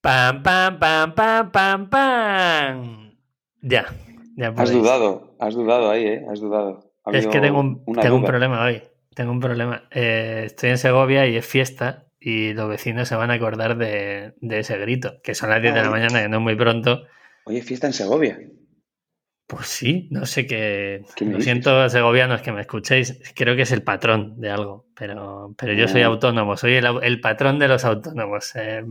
Pam, pam, pam, pam, pam, pam. Ya, ya Has dudado, has dudado ahí, ¿eh? Has dudado. Ha Es que tengo un, tengo un problema hoy. Tengo un problema. Eh, estoy en Segovia y es fiesta y los vecinos se van a acordar de, de ese grito, que son las 10 de la mañana, que no es muy pronto. Oye, fiesta en Segovia. Pues sí, no sé qué. ¿Qué me Lo siento, segovianos, que me escuchéis. Creo que es el patrón de algo, pero, pero yo soy Ah. autónomo, soy el, patrón de los autónomos. eh,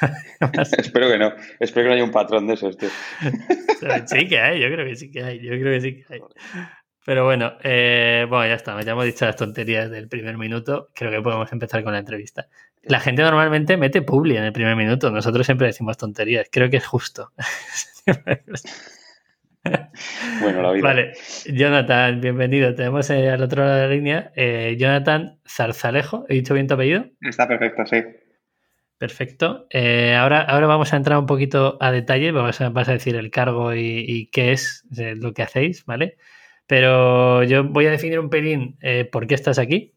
Espero que no. Espero que no haya un patrón de esos, tío. sí que hay, yo creo que sí que hay, yo creo que sí que hay. Pero bueno, eh, bueno, ya está, ya hemos dicho las tonterías del primer minuto, creo que podemos empezar con la entrevista. La gente normalmente mete publi en el primer minuto, nosotros siempre decimos tonterías, creo que es justo. Bueno, la vida. Vale, Jonathan, bienvenido. Tenemos eh, al otro lado de la línea eh, Jonathan Zarzalejo. ¿He dicho bien tu apellido? Está perfecto, sí. Perfecto. Eh, ahora, ahora vamos a entrar un poquito a detalle. Vamos a, vas a decir el cargo y, y qué es lo que hacéis, ¿vale? Pero yo voy a definir un pelín por qué estás aquí.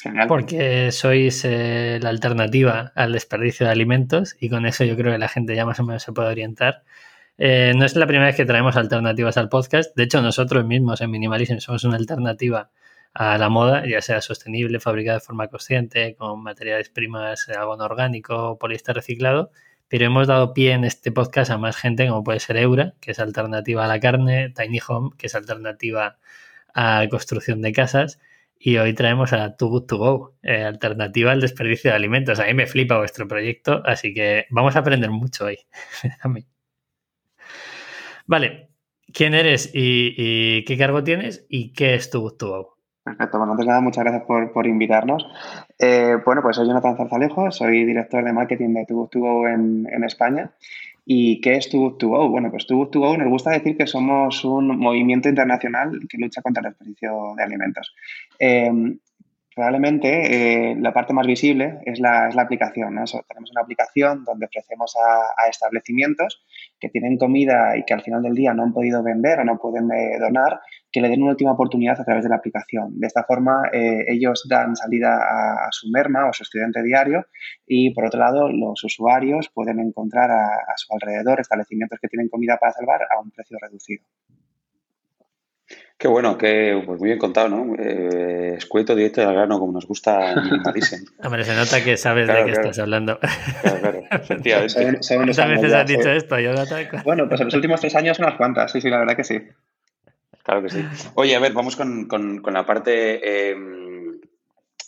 Genial. Porque sois la alternativa al desperdicio de alimentos y con eso yo creo que la gente ya más o menos se puede orientar. Eh, no es la primera vez que traemos alternativas al podcast. De hecho, nosotros mismos en Minimalism somos una alternativa a la moda, ya sea sostenible, fabricada de forma consciente, con materiales primas, algodón orgánico, poliéster reciclado. Pero hemos dado pie en este podcast a más gente, como puede ser Eura, que es alternativa a la carne, Tiny Home, que es alternativa a construcción de casas, y hoy traemos a Too Good To Go, eh, alternativa al desperdicio de alimentos. A mí me flipa vuestro proyecto, así que vamos a aprender mucho hoy. Vale, ¿quién eres y, qué cargo tienes y qué es To Go? Perfecto, bueno, antes de nada, muchas gracias por, por invitarnos. Eh, bueno, pues soy Jonathan Zarzalejo, soy director de marketing de Good To Go en, en España. ¿Y qué es Good To Go? Bueno, pues Good To Go nos gusta decir que somos un movimiento internacional que lucha contra el desperdicio de alimentos. Eh, probablemente eh, la parte más visible es la, es la aplicación. ¿no? Tenemos una aplicación donde ofrecemos a, establecimientos que tienen comida y que al final del día no han podido vender o no pueden eh, donar, que le den una última oportunidad a través de la aplicación. De esta forma, eh, ellos dan salida a, su merma o su estudiante diario y, por otro lado, los usuarios pueden encontrar a su alrededor establecimientos que tienen comida para salvar a un precio reducido. Qué bueno, que pues muy bien contado, ¿no? Eh, escueto, directo y al grano, como nos gusta Minimalism. Hombre, se nota que sabes claro, de qué claro. estás hablando. Claro, claro, efectivamente. Según, según ¿Cuántas veces has dicho esto, Jonathan? Bueno, pues en los últimos tres años unas cuantas, sí, sí, la verdad que sí. Claro que sí. Oye, a ver, vamos con, con, con la parte eh,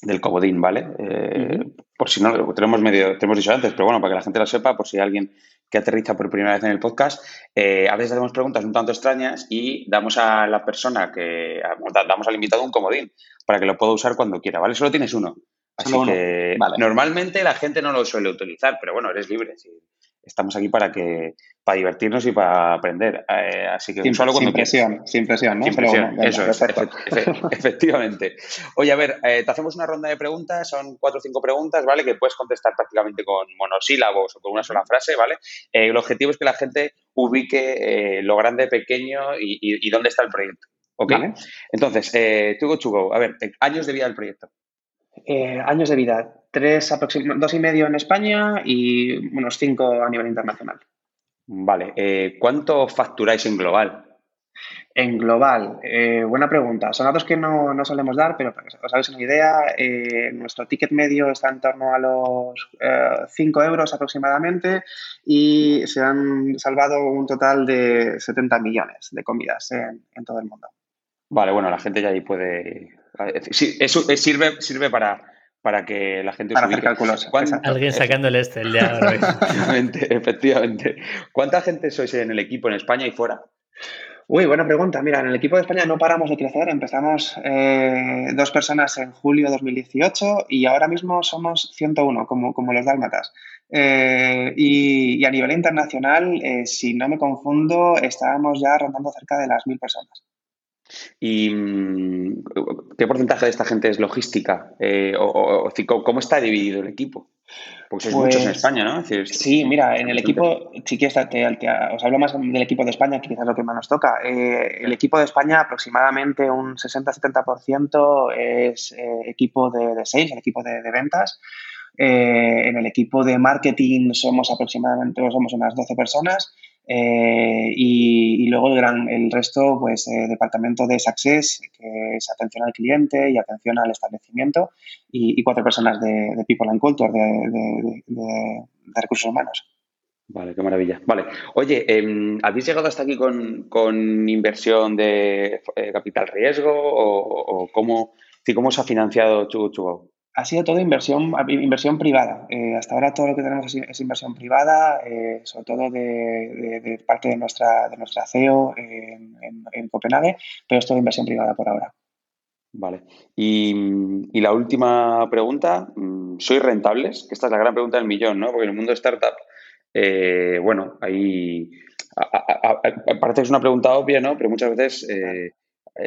del comodín, ¿vale? Eh, uh -huh. Por si no, lo tenemos medio, te hemos dicho antes, pero bueno, para que la gente lo sepa, por si alguien que aterriza por primera vez en el podcast, eh, a veces hacemos preguntas un tanto extrañas y damos a la persona que, damos al invitado un comodín para que lo pueda usar cuando quiera, ¿vale? Solo tienes uno. Así Solo que uno. Vale. normalmente la gente no lo suele utilizar, pero bueno, eres libre. ¿sí? Estamos aquí para que para divertirnos y para aprender. Eh, así que sin, solo cuando sin presión, quieras. sin presión, ¿no? Sin Pero presión, bueno, venga, eso es, efectivamente. Oye, a ver, eh, te hacemos una ronda de preguntas, son cuatro o cinco preguntas, ¿vale? Que puedes contestar prácticamente con monosílabos o con una sola frase, ¿vale? Eh, el objetivo es que la gente ubique eh, lo grande, pequeño y, y, y, dónde está el proyecto. ¿Ok? Vale. Entonces, eh, to go to go. A ver, años de vida del proyecto. Eh, años de vida, tres dos y medio en España y unos cinco a nivel internacional. Vale, eh, ¿cuánto facturáis en global? En global, eh, buena pregunta. Son datos que no, no, solemos dar, pero para que os hagáis una idea, eh, nuestro ticket medio está en torno a los 5 euros aproximadamente y se han salvado un total de 70 millones de comidas en, en todo el mundo. Vale, bueno, la gente ya ahí puede... Sí, eso sirve, sirve para, para que la gente para hacer cálculos. Alguien sacando el Excel ya. efectivamente, efectivamente. ¿Cuánta gente sois en el equipo en España y fuera? Uy, buena pregunta. Mira, en el equipo de España no paramos de crecer. Empezamos eh, dos personas en julio de 2018 y ahora mismo somos 101, como, como los dálmatas. Eh, y, y, a nivel internacional, eh, si no me confundo, estábamos ya rondando cerca de las mil personas. ¿Y mm, qué porcentaje de esta gente es logística? Eh, o, o, ¿Cómo está dividido el equipo? Porque sois pues, muchos en España, ¿no? Es decir, sí, mira, en el equipo, si quieres, os hablo más del equipo de España, que quizás es lo que más nos toca. Eh, el equipo de España, aproximadamente un 60-70% es eh, equipo de, de, sales, el equipo de, de ventas. Eh, en el equipo de marketing somos aproximadamente, somos unas 12 personas. Eh, y, luego el, gran, el resto, pues eh, departamento de Success, que es atención al cliente y atención al establecimiento, y, cuatro personas de, People and Culture, de, recursos humanos. Vale, qué maravilla. Vale. Oye, em, ¿habéis llegado hasta aquí con, con inversión de eh, capital riesgo o, cómo, cómo se ha financiado Chugo? Ha sido todo inversión, inversión privada. Eh, hasta ahora todo lo que tenemos es, inversión privada, eh, sobre todo de, parte de nuestra, de nuestra CEO en, Copenhague, pero es todo inversión privada por ahora. Vale. Y, la última pregunta, mm, ¿sois rentables? esta es la gran pregunta del millón, ¿no? Porque en el mundo de startup, eh, bueno, ahí... Parece que es una pregunta obvia, ¿no? Pero muchas veces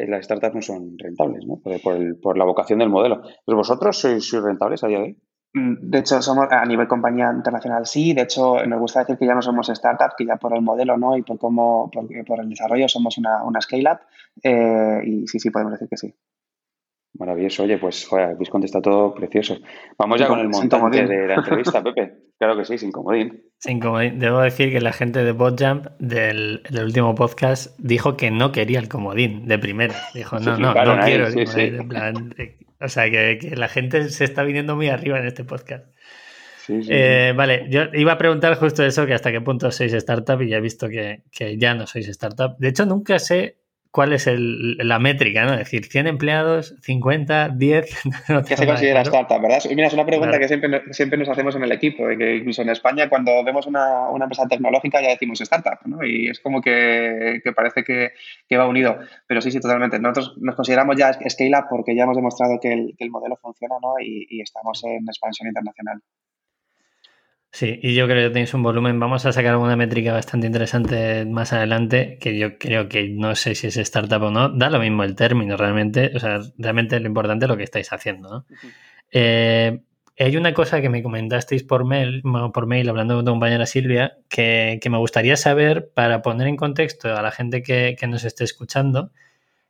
las startups no son rentables, ¿no? Por, la vocación del modelo. ¿Pero vosotros sois, rentables a día de hoy? Mm, de hecho, somos a nivel compañía internacional sí. De hecho, nos gusta decir que ya no somos startups, que ya por el modelo no y por cómo, por, por el desarrollo somos una, una scale-up. Eh, y sí, sí, podemos decir que sí. Maravilloso. Oye, pues joder, habéis contestado todo precioso. Vamos ya con el montante de la entrevista, Pepe. Claro que sí, sin comodín. Sin comodín. Debo decir que la gente de BotJump del, del último podcast dijo que no quería el comodín de primera. Dijo, no, no, no quiero el comodín. En plan, o sea, que, que, la gente se está viniendo muy arriba en este podcast. Eh, vale, yo iba a preguntar justo eso, que hasta qué punto sois startup y ya he visto que, que ya no sois startup. De hecho, nunca sé cuál es la métrica, ¿no? Es decir, 100 empleados, 50, 10. ¿Qué se considera startup, verdad? Mira, es una pregunta que siempre, siempre nos hacemos en el equipo, que incluso en España cuando vemos una, una empresa tecnológica ya decimos startup, ¿no? Y es como que, que parece que, que, va unido. Pero sí, sí, totalmente. Nosotros nos consideramos ya scale-up porque ya hemos demostrado que el, que el modelo funciona, ¿no? Y, y estamos en expansión internacional. Sí, y yo creo que tenéis un volumen. Vamos a sacar una métrica bastante interesante más adelante, que yo creo que no sé si es startup o no. Da lo mismo el término realmente. O sea, realmente lo importante es lo que estáis haciendo. ¿no? Eh, hay una cosa que me comentasteis por mail, por mail hablando con tu compañera Silvia, que, me gustaría saber para poner en contexto a la gente que, nos esté escuchando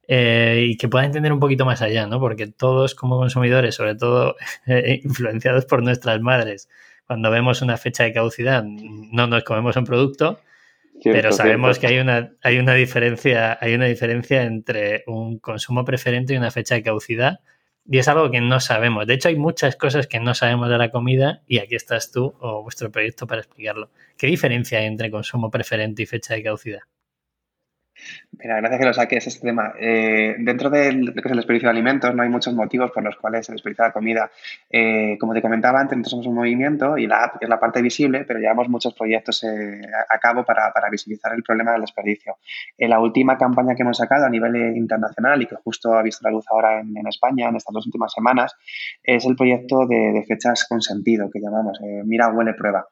eh, y que pueda entender un poquito más allá, ¿no? Porque todos como consumidores, sobre todo influenciados por nuestras madres, cuando vemos una fecha de caducidad no nos comemos un producto, pero sabemos que hay una, hay una diferencia, hay una diferencia entre un consumo preferente y una fecha de caducidad. Y es algo que no sabemos. De hecho, hay muchas cosas que no sabemos de la comida y aquí estás tú o vuestro proyecto para explicarlo. ¿Qué diferencia hay entre consumo preferente y fecha de caducidad? Mira, gracias que lo saques este tema. Eh, dentro de lo que es el desperdicio de alimentos, no hay muchos motivos por los cuales se desperdicia la comida. Eh, como te comentaba antes, nosotros somos un movimiento y la app es la parte visible, pero llevamos muchos proyectos eh, a, cabo para, visibilizar el problema del desperdicio. La última campaña que hemos sacado a nivel internacional y que justo ha visto la luz ahora en, España en estas dos últimas semanas, es el proyecto de, de fechas con sentido que llamamos Mira, huele, prueba.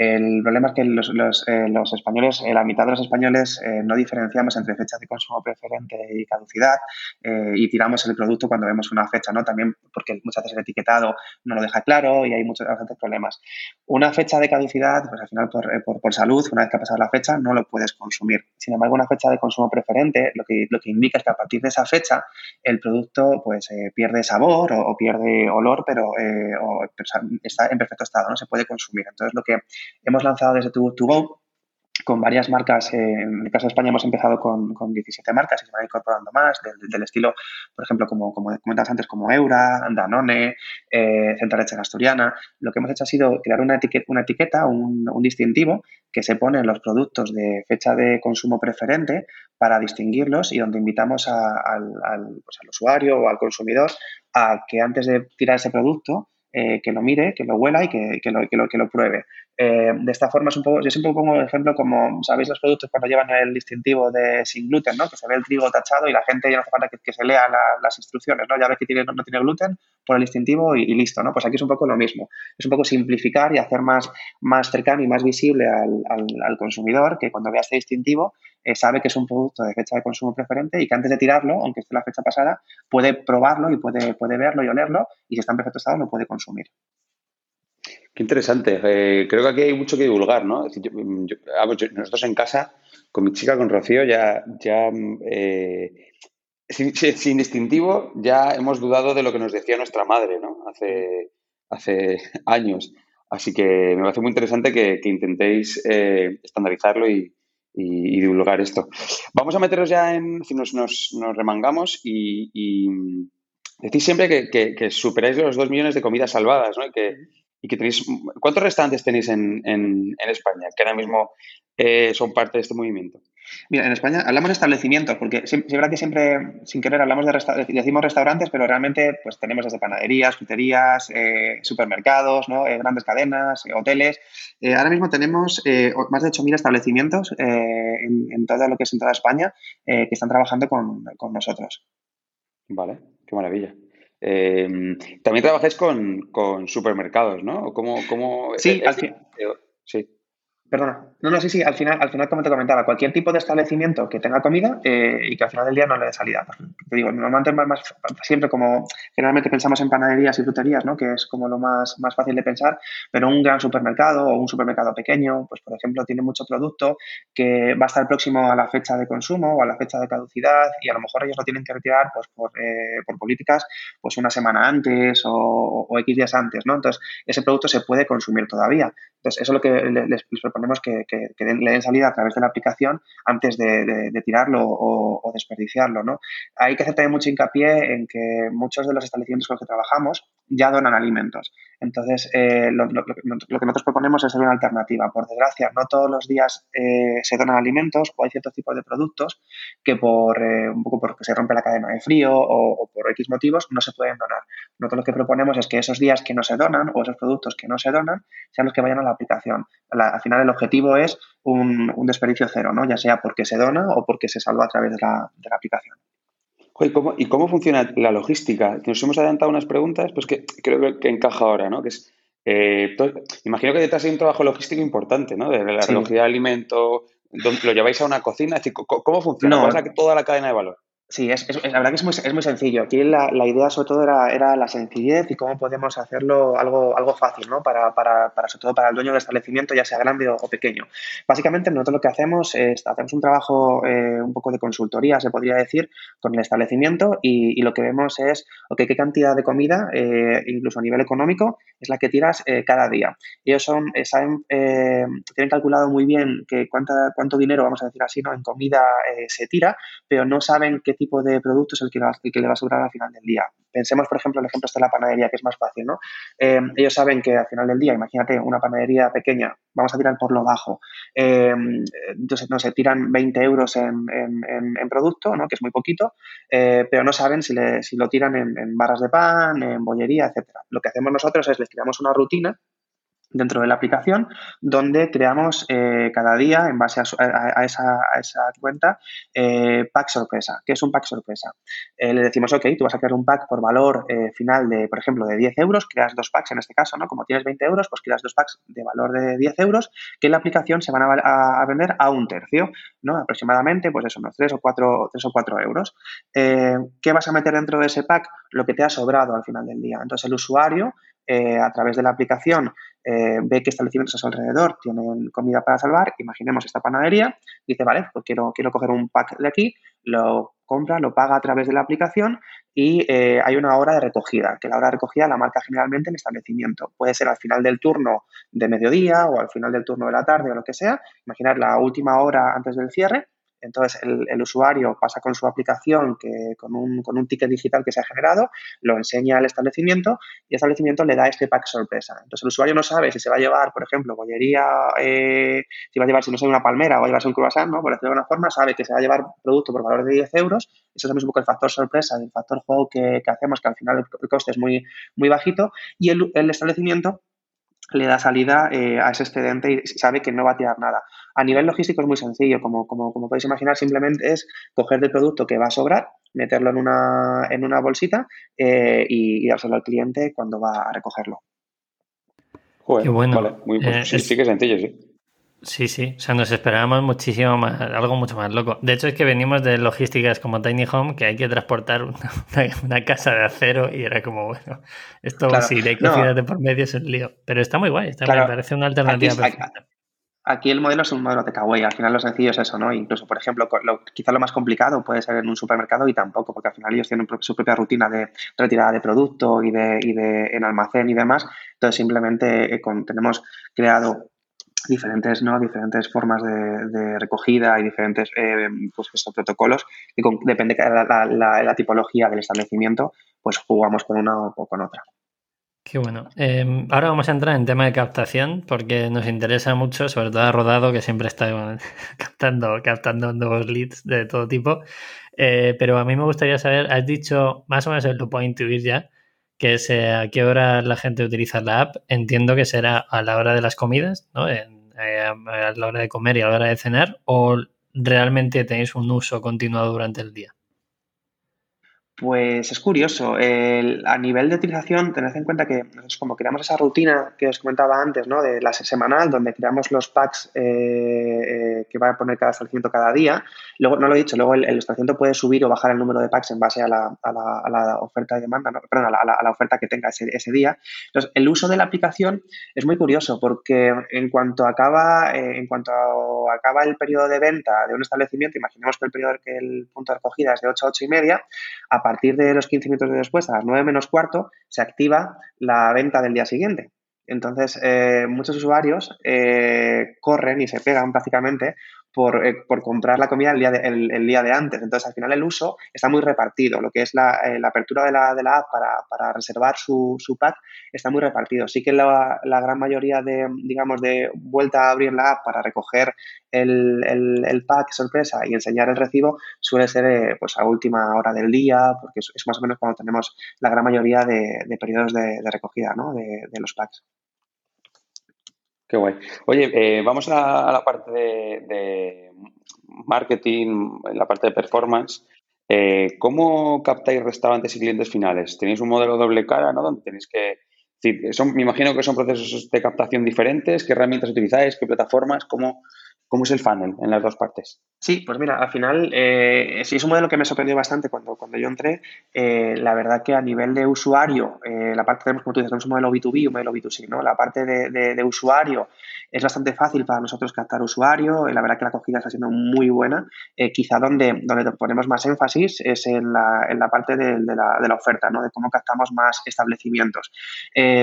El problema es que los, los, eh, los españoles, eh, la mitad de los españoles eh, no diferenciamos entre fecha de consumo preferente y caducidad y tiramos el producto cuando vemos una fecha, ¿no? También porque muchas veces el etiquetado no lo deja claro y hay muchos problemas. Una fecha de caducidad, pues al final por, por, por, salud, una vez que ha pasado la fecha, no lo puedes consumir. Sin embargo, una fecha de consumo preferente lo que, lo que indica es que a partir de esa fecha el producto pues pierde sabor o, pierde olor, pero o, está en perfecto estado, no se puede consumir. Entonces, lo que Hemos lanzado desde Too to Go con varias marcas. en el caso de España hemos empezado con, con 17 marcas y se van incorporando más, del, estilo, por ejemplo, como, como comentabas antes, como Eura, Danone, eh, Central Leche Asturiana. Lo que hemos hecho ha sido crear una etiqueta, una etiqueta un, distintivo que se pone en los productos de fecha de consumo preferente para distinguirlos y donde invitamos pues al usuario o al consumidor a que antes de tirar ese producto eh, que lo mire, que lo huela y que, que, lo, que, lo, que lo pruebe. Eh, de esta forma, es un poco, yo siempre pongo el ejemplo como, ¿sabéis los productos cuando llevan el distintivo de sin gluten, ¿no? que se ve el trigo tachado y la gente ya no hace falta que, se lea las instrucciones, ¿no? ya ve que tiene, no, tiene gluten, por el distintivo y, listo. ¿no? Pues aquí es un poco lo mismo. Es un poco simplificar y hacer más, más cercano y más visible al, al, al consumidor que cuando vea este distintivo eh, sabe que es un producto de fecha de consumo preferente y que antes de tirarlo, aunque esté la fecha pasada, puede probarlo y puede, puede verlo y olerlo y si está en perfecto estado lo puede consumir. Qué interesante. Eh, creo que aquí hay mucho que divulgar, ¿no? Ah, pues nosotros en casa, con mi chica, con Rocío, ya, ya eh, sin, sin, distintivo, ya hemos dudado de lo que nos decía nuestra madre, ¿no? Hace, hace años. Así que me parece muy interesante que, intentéis eh, estandarizarlo y, divulgar esto. Vamos a meteros ya en, si nos, nos, remangamos y, decís siempre que, superáis los dos millones de comidas salvadas, ¿no? Y que, y que tenéis, ¿cuántos restaurantes tenéis en, en, España que ahora mismo eh, son parte de este movimiento? Mira, en España hablamos de establecimientos, porque es verdad que siempre, sin querer, hablamos de decimos restaurantes, pero realmente pues tenemos desde panaderías, fruterías, eh, supermercados, ¿no? Eh, grandes cadenas, hoteles. ahora mismo tenemos más de 8.000 establecimientos en, todo lo que es en toda España que están trabajando con, con nosotros. Vale, qué maravilla. Em, también trabajáis con, con, supermercados, ¿no? ¿Cómo, cómo sí, al fin. Sí. Perdona. No, no, sí, sí, al final, al final, como te comentaba, cualquier tipo de establecimiento que tenga comida eh, y que al final del día no le dé salida. Te digo, normalmente siempre como generalmente pensamos en panaderías y fruterías, ¿no? Que es como lo más, más fácil de pensar, pero un gran supermercado o un supermercado pequeño, pues por ejemplo, tiene mucho producto que va a estar próximo a la fecha de consumo o a la fecha de caducidad y a lo mejor ellos lo tienen que retirar pues por, eh, por políticas pues una semana antes o, o, X días antes, ¿no? Entonces, ese producto se puede consumir todavía. Entonces, eso es lo que les, les que, que, le den salida a través de la aplicación antes de, tirarlo o, desperdiciarlo. ¿no? Hay que hacer también mucho hincapié en que muchos de los establecimientos con los que trabajamos ya donan alimentos. Entonces, eh, lo, que nosotros proponemos es una alternativa. Por desgracia, no todos los días eh, se donan alimentos o hay ciertos tipos de productos que por eh, un poco porque se rompe la cadena de frío o, por X motivos no se pueden donar. Nosotros lo que proponemos es que esos días que no se donan o esos productos que no se donan sean los que vayan a la aplicación. al final el objetivo es un, desperdicio cero, ¿no? ya sea porque se dona o porque se salva a través de la, de la aplicación. ¿Y cómo, funciona la logística? Nos hemos adelantado unas preguntas, pues que creo que encaja ahora, ¿no? Que es, eh, imagino que detrás hay un trabajo logístico importante, ¿no? De la recogida de alimento, lo lleváis a una cocina, ¿cómo funciona? ¿Cómo es toda la cadena de valor? Sí, es, la verdad que es muy, es muy sencillo. Aquí la, la, idea sobre todo era, era la sencillez y cómo podemos hacerlo algo, algo fácil, ¿no? Para, para, para, sobre todo para el dueño del establecimiento, ya sea grande o, pequeño. Básicamente nosotros lo que hacemos es, hacemos un trabajo eh, un poco de consultoría, se podría decir, con el establecimiento y, y lo que vemos es, ok, qué cantidad de comida, eh, incluso a nivel económico, es la que tiras eh, cada día. Ellos son, saben, tienen calculado muy bien que cuánta, cuánto dinero, vamos a decir así, ¿no? En comida se tira, pero no saben qué tipo de producto es el que, que le va a sobrar al final del día. Pensemos, por ejemplo, el ejemplo de la panadería, que es más fácil, ¿no? Eh, ellos saben que al final del día, imagínate una panadería pequeña, vamos a tirar por lo bajo, eh, no sé, tiran 20 euros en, producto, ¿no? Que es muy poquito, eh, pero no saben si, si lo tiran en, barras de pan, en bollería, etcétera. Lo que hacemos nosotros es les creamos una rutina dentro de la aplicación, donde creamos eh, cada día, en base a, esa, cuenta, eh, pack sorpresa. ¿Qué es un pack sorpresa? Eh, le decimos, ok, tú vas a crear un pack por valor final de, por ejemplo, de 10 euros, creas dos packs en este caso, ¿no? Como tienes 20 euros, pues creas dos packs de valor de 10 euros, que en la aplicación se van a, vender a un tercio, ¿no? Aproximadamente, pues eso, unos 3 o 4, 3 o 4 euros. ¿Qué vas a meter dentro de ese pack? Lo que te ha sobrado al final del día. Entonces, el usuario a través de la aplicación eh, ve que establecimientos a su alrededor tienen comida para salvar, imaginemos esta panadería, dice, vale, pues quiero, quiero coger un pack de aquí, lo compra, lo paga a través de la aplicación y eh, hay una hora de recogida, que la hora de recogida la marca generalmente el establecimiento. Puede ser al final del turno de mediodía o al final del turno de la tarde o lo que sea, imaginar la última hora antes del cierre entonces, el, usuario pasa con su aplicación, que, con, un, con un ticket digital que se ha generado, lo enseña al establecimiento y el establecimiento le da este pack sorpresa. Entonces, el usuario no sabe si se va a llevar, por ejemplo, bollería, eh, si va a llevar, si no sé, una palmera o va a llevarse un croissant, ¿no? por decirlo de alguna forma, sabe que se va a llevar producto por valor de 10 euros. Eso es un poco el factor sorpresa, el factor juego que, hacemos, que al final el, coste es muy, muy bajito. Y el, el establecimiento le da salida eh, a ese excedente y sabe que no va a tirar nada. A nivel logístico es muy sencillo, como, como, como podéis imaginar, simplemente es coger el producto que va a sobrar, meterlo en una, en una bolsita eh, y, dárselo al cliente cuando va a recogerlo. Qué bueno. Vale, muy, eh, sí, que sencillo, sí. Sí, sí, o sea, nos esperábamos muchísimo más, algo mucho más loco. De hecho, es que venimos de logísticas como Tiny Home, que hay que transportar una, casa de acero y era como, bueno, esto si hay que no. de por medio es el lío. Pero está muy guay, está me parece una alternativa perfecta. Aquí el modelo es un modelo de takeaway, al final lo sencillo es eso, ¿no? Incluso, por ejemplo, lo, quizá lo más complicado puede ser en un supermercado y tampoco, porque al final ellos tienen su propia rutina de retirada de producto y de, y de en almacén y demás. Entonces, simplemente eh, tenemos creado diferentes, ¿no? diferentes formas de, recogida y diferentes eh, pues estos protocolos y depende de la, tipología del establecimiento, pues jugamos con una o con otra. Qué bueno. Em, ahora vamos a entrar en tema de captación porque nos interesa mucho, sobre todo a Rodado, que siempre está captando, captando nuevos leads de todo tipo. Eh, pero a mí me gustaría saber, has dicho, más o menos lo puedo intuir ya, que es a qué hora la gente utiliza la app. Entiendo que será a la hora de las comidas, ¿no? Eh, a la hora de comer y a la hora de cenar, o realmente tenéis un uso continuado durante el día. Pues es curioso. a nivel de utilización, tened en cuenta que nosotros como creamos esa rutina que os comentaba antes, ¿no? De la semanal, donde creamos los packs eh, eh, que va a poner cada establecimiento cada día. Luego, no lo he dicho, luego el, establecimiento puede subir o bajar el número de packs en base a la, a la, oferta de demanda, perdón, a la, oferta que tenga ese, ese, día. Entonces, el uso de la aplicación es muy curioso porque en cuanto acaba, eh, en cuanto acaba el periodo de venta de un establecimiento, imaginemos que el periodo que el punto de recogida es de 8 a 8 y media, a a partir de los 15 minutos de después, a las 9 menos cuarto, se activa la venta del día siguiente. Entonces, eh, muchos usuarios eh, corren y se pegan prácticamente por, eh, por, comprar la comida el día, de, el, día de antes. Entonces, al final el uso está muy repartido. Lo que es la, eh, la apertura de la, de la app para, para reservar su, pack está muy repartido. Sí que la, gran mayoría de, digamos, de vuelta a abrir la app para recoger el, pack sorpresa y enseñar el recibo suele ser eh, pues a última hora del día, porque es, más o menos cuando tenemos la gran mayoría de, periodos de, recogida de los packs. Qué guay. Oye, eh, vamos a, la parte de, marketing, en la parte de performance. Eh, ¿Cómo captáis restaurantes y clientes finales? ¿Tenéis un modelo doble cara, ¿no? Donde tenéis que. Me imagino que son procesos de captación diferentes. ¿Qué herramientas utilizáis? ¿Qué plataformas? ¿Cómo, ¿Cómo es el funnel en las dos partes? Sí, pues mira, al final eh, sí es un modelo que me sorprendió bastante cuando, cuando yo entré. Eh, la verdad que a nivel de usuario, eh, la parte tenemos, como tú dices, tenemos un modelo B2B y un modelo B2C, ¿no? La parte de, de, usuario es bastante fácil para nosotros captar usuario. la verdad que la acogida está siendo muy buena. quizá donde, donde ponemos más énfasis es en la, en la parte de, de, la, de, la, oferta, ¿no? De cómo captamos más establecimientos.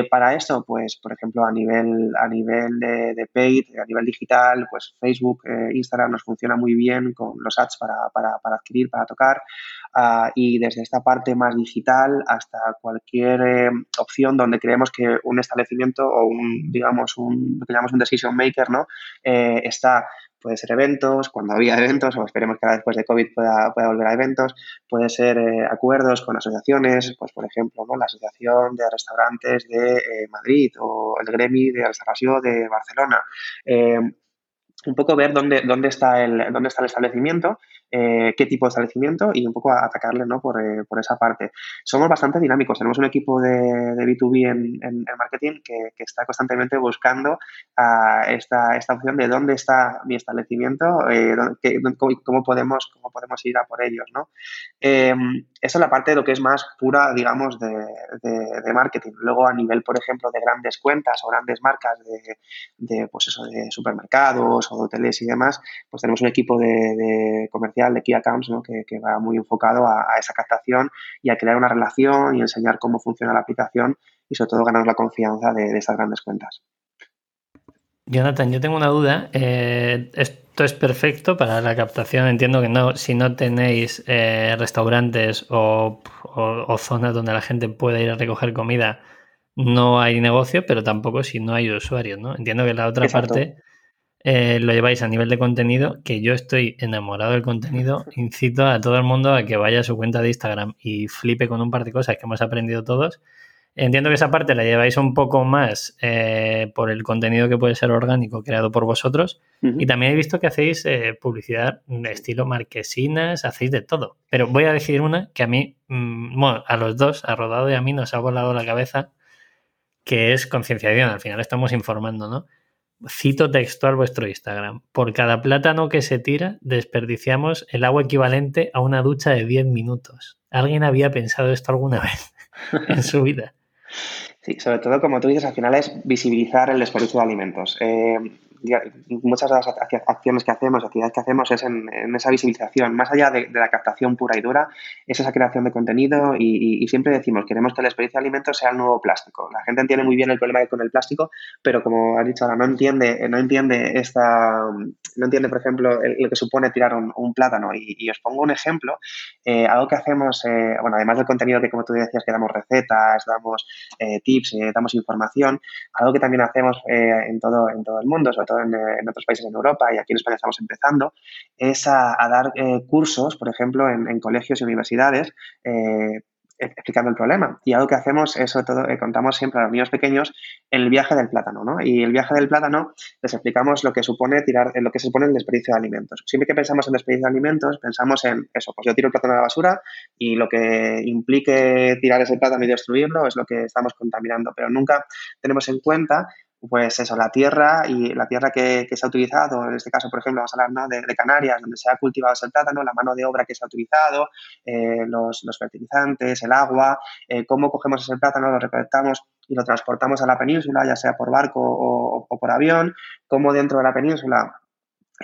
para esto, pues, por ejemplo, a nivel, a nivel de, de paid, a nivel digital, pues Facebook Facebook, eh, Instagram nos funciona muy bien con los ads para, para, para adquirir, para tocar. Uh, y desde esta parte más digital hasta cualquier eh, opción donde creemos que un establecimiento o un, digamos, un, lo que llamamos un decision maker, ¿no? Eh, está puede ser eventos, cuando había eventos, o esperemos que ahora después de COVID pueda, pueda volver a eventos, puede ser acuerdos con asociaciones, pues por ejemplo, ¿no? la Asociación de Restaurantes de Madrid o el Gremi de Restauración de Barcelona. Un poco ver dónde, dónde, está, el, dónde está el establecimiento eh, qué tipo de establecimiento y un poco atacarle ¿no? por, eh, por, esa parte. Somos bastante dinámicos, tenemos un equipo de, de B2B en, en, marketing que, que, está constantemente buscando esta, esta opción de dónde está mi establecimiento, eh, cómo, podemos, cómo podemos ir a por ellos. ¿no? Em, esa es la parte de lo que es más pura, digamos, de, de, marketing. Luego, a nivel, por ejemplo, de grandes cuentas o grandes marcas de, de, pues eso, de supermercados o de hoteles y demás, pues tenemos un equipo de, comercial, de Key Accounts, ¿no? que, que, va muy enfocado a, esa captación y a crear una relación y enseñar cómo funciona la aplicación y sobre todo ganar la confianza de, de estas grandes cuentas. Jonathan, yo tengo una duda. Eh, esto es perfecto para la captación. Entiendo que no, si no tenéis eh, restaurantes o, zonas donde la gente pueda ir a recoger comida, no hay negocio, pero tampoco si no hay usuarios, ¿no? Entiendo que la otra parte eh, lo lleváis a nivel de contenido, que yo estoy enamorado del contenido. Incito a todo el mundo a que vaya a su cuenta de Instagram y flipe con un par de cosas que hemos aprendido todos Entiendo que esa parte la lleváis un poco más eh, por el contenido que puede ser orgánico creado por vosotros. Y también he visto que hacéis eh, publicidad de estilo marquesinas, hacéis de todo. Pero voy a decir una que a mí, mm, bueno, a los dos, a Rodado y a mí, nos ha volado la cabeza, que es concienciación. Al final estamos informando, ¿no? Cito textual vuestro Instagram. Por cada plátano que se tira, desperdiciamos el agua equivalente a una ducha de 10 minutos. ¿Alguien había pensado esto alguna vez en su vida? Sí, sobre todo, como tú dices, al final es visibilizar el desperdicio de alimentos. Eh, muchas de las acciones que hacemos, actividades que hacemos es en, esa visibilización, más allá de, la captación pura y dura, es esa creación de contenido y, siempre decimos, queremos que la experiencia de alimentos sea el nuevo plástico. La gente entiende muy bien el problema con el plástico, pero como has dicho ahora, no entiende, no entiende esta, no entiende, por ejemplo, lo que supone tirar un, plátano. Y, os pongo un ejemplo, eh, algo que hacemos, eh, bueno, además del contenido que como tú decías, que damos recetas, damos eh, tips, damos información, algo que también hacemos en, todo, en todo el mundo, sobre todo en, otros países en Europa y aquí en España estamos empezando, es a, dar cursos, por ejemplo, en, colegios y universidades explicando el problema. Y algo que hacemos es, sobre todo, eh, contamos siempre a los niños pequeños el viaje del plátano, ¿no? Y el viaje del plátano les explicamos lo que supone tirar, lo que se supone el desperdicio de alimentos. Siempre que pensamos en desperdicio de alimentos, pensamos en eso, pues yo tiro el plátano a la basura y lo que implique tirar ese plátano y destruirlo es lo que estamos contaminando, pero nunca tenemos en cuenta pues eso, la tierra y la tierra que, se ha utilizado, en este caso, por ejemplo, vamos a hablar de, Canarias, donde se ha cultivado ese plátano, la mano de obra que se ha utilizado, eh, los, fertilizantes, el agua, eh, cómo cogemos ese plátano, lo recolectamos y lo transportamos a la península, ya sea por barco o, por avión, cómo dentro de la península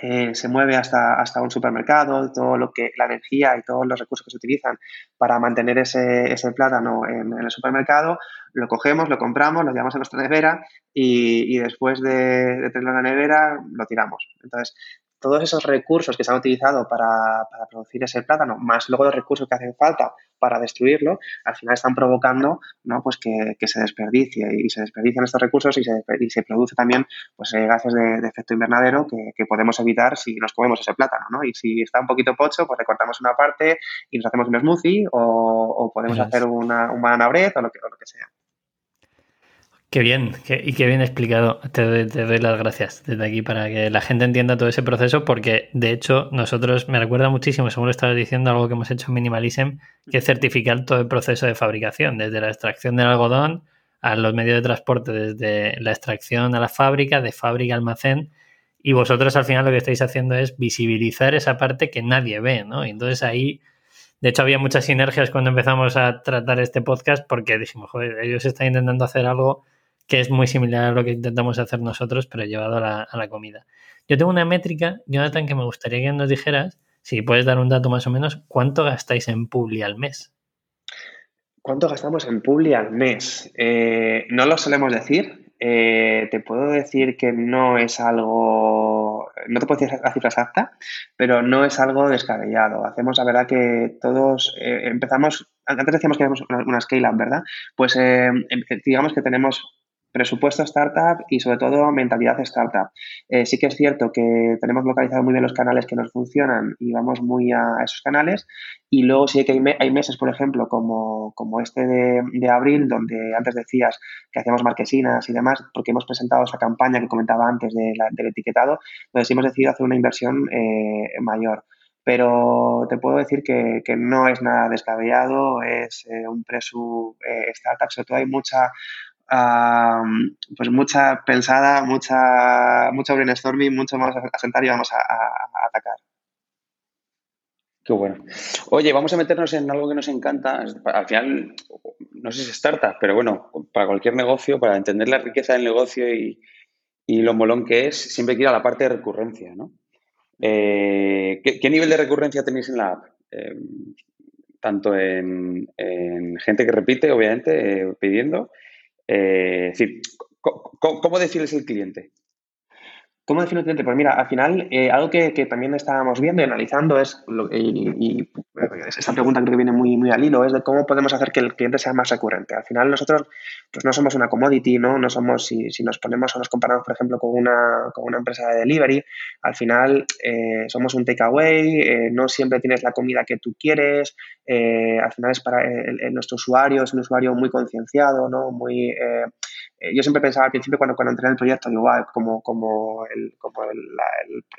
eh, se mueve hasta, hasta un supermercado, todo lo que, la energía y todos los recursos que se utilizan para mantener ese, ese plátano en, el supermercado, lo cogemos, lo compramos, lo llevamos a nuestra nevera y, y después de, de, tenerlo en la nevera lo tiramos. Entonces, todos esos recursos que se han utilizado para, producir ese plátano, más luego los recursos que hacen falta para destruirlo, al final están provocando ¿no? pues que, se desperdicie y se desperdician estos recursos y se, y se produce también pues, eh, gases de, efecto invernadero que, podemos evitar si nos comemos ese plátano. ¿no? Y si está un poquito pocho, pues recortamos una parte y nos hacemos un smoothie o, podemos hacer una, un banana bread o lo que, o lo que sea. Qué bien, y qué bien explicado. Te doy, las gracias desde aquí para que la gente entienda todo ese proceso, porque de hecho nosotros, me recuerda muchísimo, según lo estabas diciendo, algo que hemos hecho en Minimalism, que es certificar todo el proceso de fabricación, desde la extracción del algodón a los medios de transporte, desde la extracción a la fábrica, de fábrica a almacén, y vosotros al final lo que estáis haciendo es visibilizar esa parte que nadie ve, ¿no? Y entonces ahí... De hecho, había muchas sinergias cuando empezamos a tratar este podcast porque dijimos, joder, ellos están intentando hacer algo que es muy similar a lo que intentamos hacer nosotros, pero llevado a la, comida. Yo tengo una métrica, Jonathan, que me gustaría que nos dijeras, si puedes dar un dato más o menos, ¿cuánto gastáis en Publi al mes? ¿Cuánto gastamos en Publi al mes? Eh, no lo solemos decir. Eh, te puedo decir que no es algo, no te puedo decir la cifra exacta, pero no es algo descabellado. Hacemos, la verdad, que todos eh, empezamos, antes decíamos que éramos una, una scale-up, ¿verdad? Pues em, digamos que tenemos presupuesto startup y sobre todo mentalidad startup. Eh, sí que es cierto que tenemos localizado muy bien los canales que nos funcionan y vamos muy a esos canales. Y luego sí que hay, meses, por ejemplo, como, como este de, abril, donde antes decías que hacíamos marquesinas y demás, porque hemos presentado esa campaña que comentaba antes de del etiquetado, entonces hemos decidido hacer una inversión eh, mayor. Pero te puedo decir que, no es nada descabellado, es eh, un presu startup, sobre todo hay mucha, pues mucha pensada, mucha, mucho brainstorming, mucho más a sentar y vamos a, atacar. Qué bueno. Oye, vamos a meternos en algo que nos encanta. Al final, no sé si es startup, pero bueno, para cualquier negocio, para entender la riqueza del negocio y, lo molón que es, siempre quiero a la parte de recurrencia, ¿no? Eh, ¿qué, nivel de recurrencia tenéis en la app? Eh, tanto en, gente que repite, obviamente, eh, pidiendo, eh, es decir, ¿cómo, decides el cliente? ¿Cómo define el cliente? Pues mira, al final, eh, algo que, también estábamos viendo y analizando es, y, esta pregunta que viene muy, muy al hilo, es de cómo podemos hacer que el cliente sea más recurrente. Al final nosotros pues no somos una commodity, ¿no? No somos, si, si nos ponemos o nos comparamos, por ejemplo, con una, con una empresa de delivery, al final eh, somos un takeaway, eh, no siempre tienes la comida que tú quieres, al final es para nuestro usuario, es un usuario muy concienciado, ¿no? Muy yo siempre pensaba al principio cuando, cuando entré en el proyecto, digo, como, como como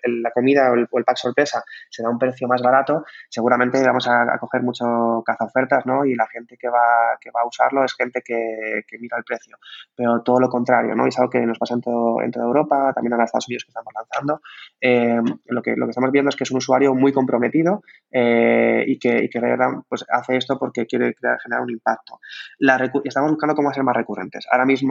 la, comida o el, pack sorpresa se da un precio más barato, seguramente vamos a, coger mucho caza ofertas, ¿no? Y la gente que va, que va a usarlo es gente que, mira el precio. Pero todo lo contrario, ¿no? Y es algo que nos pasa en, todo, en toda Europa, también en Estados Unidos que estamos lanzando. Eh, lo, que, lo que estamos viendo es que es un usuario muy comprometido eh, y que, y que pues, hace esto porque quiere crear, generar un impacto. La estamos buscando cómo ser más recurrentes. Ahora mismo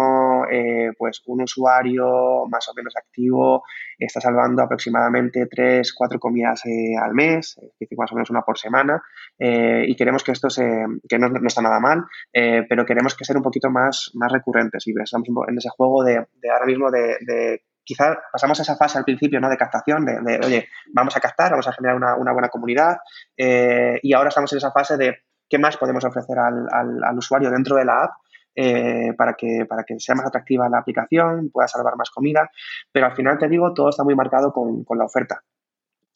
eh, pues un usuario más o menos activo está salvando aproximadamente 3, 4 comidas eh, al mes, más o menos una por semana, y queremos que esto se, que no, está nada mal, pero queremos que sea un poquito más, más recurrentes y estamos en ese juego de, ahora mismo de, quizás pasamos esa fase al principio ¿no? de captación, de, oye, vamos a captar, vamos a generar una, una buena comunidad y ahora estamos en esa fase de qué más podemos ofrecer al, al, usuario dentro de la app eh, para, que, para que sea más atractiva la aplicación, pueda salvar más comida, pero al final te digo, todo está muy marcado con, con la oferta.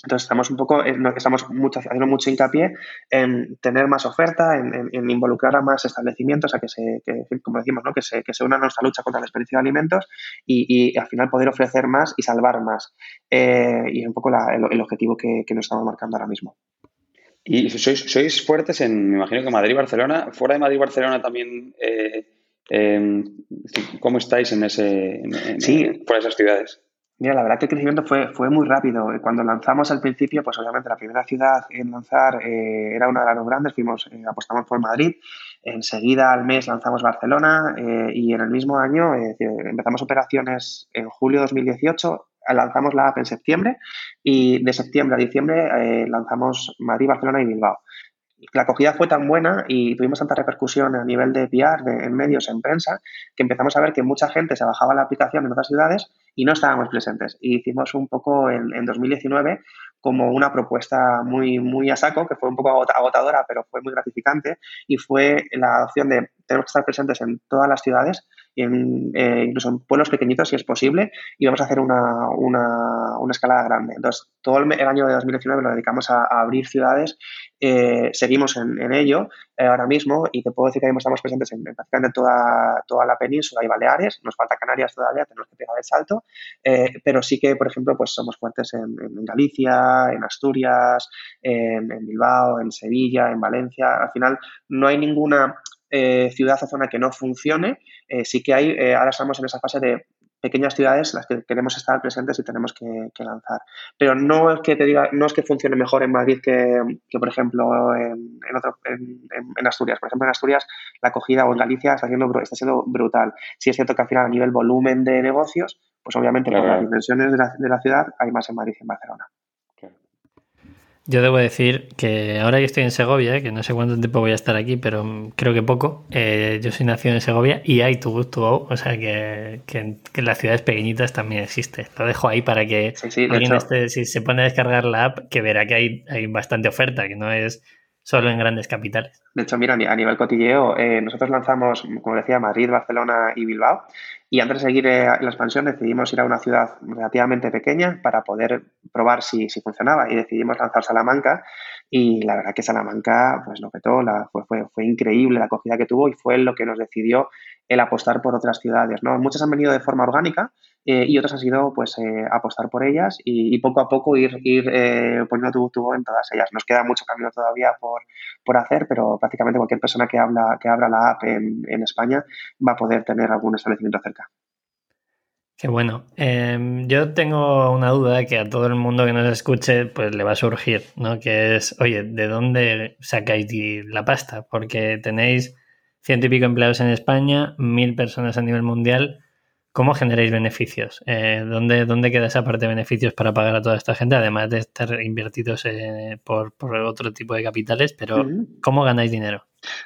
Entonces estamos un poco, eh, estamos mucho, haciendo mucho hincapié en tener más oferta, en, involucrar a más establecimientos a que se, que, como decimos, ¿no? que, se, que se unan a nuestra lucha contra el desperdicio de alimentos y, al final poder ofrecer más y salvar más. Eh, y es un poco el, objetivo que, que nos estamos marcando ahora mismo. Y sois, sois fuertes en, me imagino que Madrid y Barcelona. Fuera de Madrid y Barcelona también, eh, em, ¿cómo estáis en ese, sí. por esas ciudades? Mira, la verdad que el crecimiento fue, fue muy rápido. Cuando lanzamos al principio, pues obviamente la primera ciudad en lanzar eh, era una de las grandes, fuimos, eh, apostamos por Madrid. Enseguida al mes lanzamos Barcelona y en el mismo año empezamos operaciones en julio de 2018 lanzamos la app en septiembre y de septiembre a diciembre eh, lanzamos Madrid, Barcelona y Bilbao. La acogida fue tan buena y tuvimos tanta repercusión a nivel de PR, en medios, en prensa, que empezamos a ver que mucha gente se bajaba la aplicación en otras ciudades y no estábamos presentes. Y hicimos un poco en, en 2019 como una propuesta muy, muy a saco, que fue un poco agotadora, pero fue muy gratificante, y fue la opción de tener que estar presentes en todas las ciudades en, eh, incluso en pueblos pequeñitos si es posible, y vamos a hacer una, una, escalada grande. Entonces, todo el, año de 2019 lo dedicamos a, abrir ciudades, eh, seguimos en, ello eh, ahora mismo y te puedo decir que estamos presentes en, prácticamente toda, toda la península y Baleares, nos falta Canarias todavía, tenemos que pegar el salto, pero sí que, por ejemplo, pues somos fuertes en, Galicia, en Asturias, en Bilbao, en Sevilla, en Valencia. Al final, no hay ninguna eh, ciudad o zona que no funcione, eh, sí que hay, eh, ahora estamos en esa fase de pequeñas ciudades las que queremos estar presentes y tenemos que, lanzar. Pero no es que te diga, no es que funcione mejor en Madrid que, por ejemplo, en, en, Asturias. Por ejemplo, en Asturias la acogida o en Galicia está siendo, está siendo brutal. Sí es cierto que al final a nivel volumen de negocios, pues obviamente por las dimensiones de la, de la ciudad hay más en Madrid y en Barcelona. Yo debo decir que ahora que estoy en Segovia, que no sé cuánto tiempo voy a estar aquí, pero creo que poco, eh, yo soy nacido en Segovia y hay tu gusto, o sea que, en las ciudades pequeñitas también existe. Lo dejo ahí para que alguien si se pone a descargar la app, que verá que hay, hay bastante oferta, que no es solo en grandes capitales. De hecho, mira, a nivel cotilleo, eh, nosotros lanzamos, como decía, Madrid, Barcelona y Bilbao. Y antes de seguir eh, la expansión decidimos ir a una ciudad relativamente pequeña para poder probar si, si funcionaba. Y decidimos lanzar Salamanca. Y la verdad que Salamanca pues lo petó, fue, fue, fue, increíble la acogida que tuvo y fue lo que nos decidió el apostar por otras ciudades. ¿no? Muchas han venido de forma orgánica eh, y otras han sido pues eh, apostar por ellas y, poco a poco ir, ir poniendo tu tubo en todas ellas. Nos queda mucho camino todavía por, por hacer, pero prácticamente cualquier persona que habla que abra la app en, en España va a poder tener algún establecimiento cerca. Qué bueno. Em, yo tengo una duda que a todo el mundo que nos escuche pues le va a surgir, ¿no? Que es, oye, ¿de dónde sacáis la pasta? Porque tenéis ciento y pico empleados en España, mil personas a nivel mundial. ¿Cómo generáis beneficios? Eh, ¿dónde, ¿Dónde queda esa parte de beneficios para pagar a toda esta gente? Además de estar invertidos eh, por, otro tipo de capitales, pero ¿cómo ganáis dinero?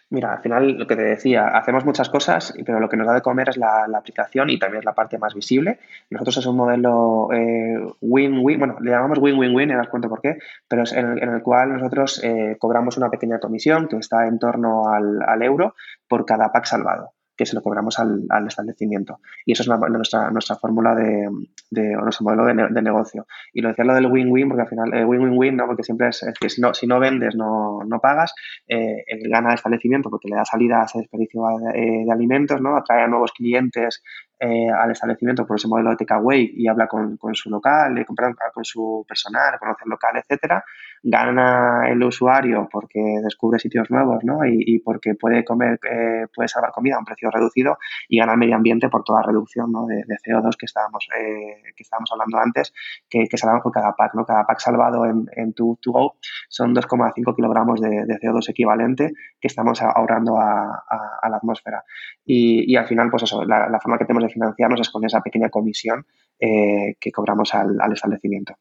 Mira, al final lo que te decía, hacemos muchas cosas, pero lo que nos da de comer es la, aplicación y también es la parte más visible. Nosotros es un modelo eh, win-win, bueno, le llamamos win-win-win, ahora os cuento por qué, pero es en, el, cual nosotros cobramos una pequeña comisión que está en torno al euro por cada pack salvado que se lo cobramos al, establecimiento. Y eso es nuestra, fórmula de, de nuestro modelo de, negocio. Y lo decía lo del win-win, porque al final, eh, win-win-win, ¿no? porque siempre es, que si no, si no vendes, no, no pagas, eh, gana el establecimiento porque le da salida a ese desperdicio de, eh, de alimentos, ¿no? atrae a nuevos clientes eh, al establecimiento por ese modelo de takeaway y habla con, su local, eh, con su personal, conoce el local, etcétera, gana el usuario porque descubre sitios nuevos ¿no? y, porque puede comer, eh, puede salvar comida a un precio reducido y gana el medio ambiente por toda la reducción ¿no? de, CO2 que estábamos, eh, que estábamos hablando antes, que, que salvamos por cada pack. ¿no? Cada pack salvado en, en to, go son 2,5 kilogramos de, CO2 equivalente que estamos ahorrando a, la atmósfera. Y, al final, pues eso, la, forma que tenemos de financiarnos es con esa pequeña comisión eh, que cobramos al establecimiento.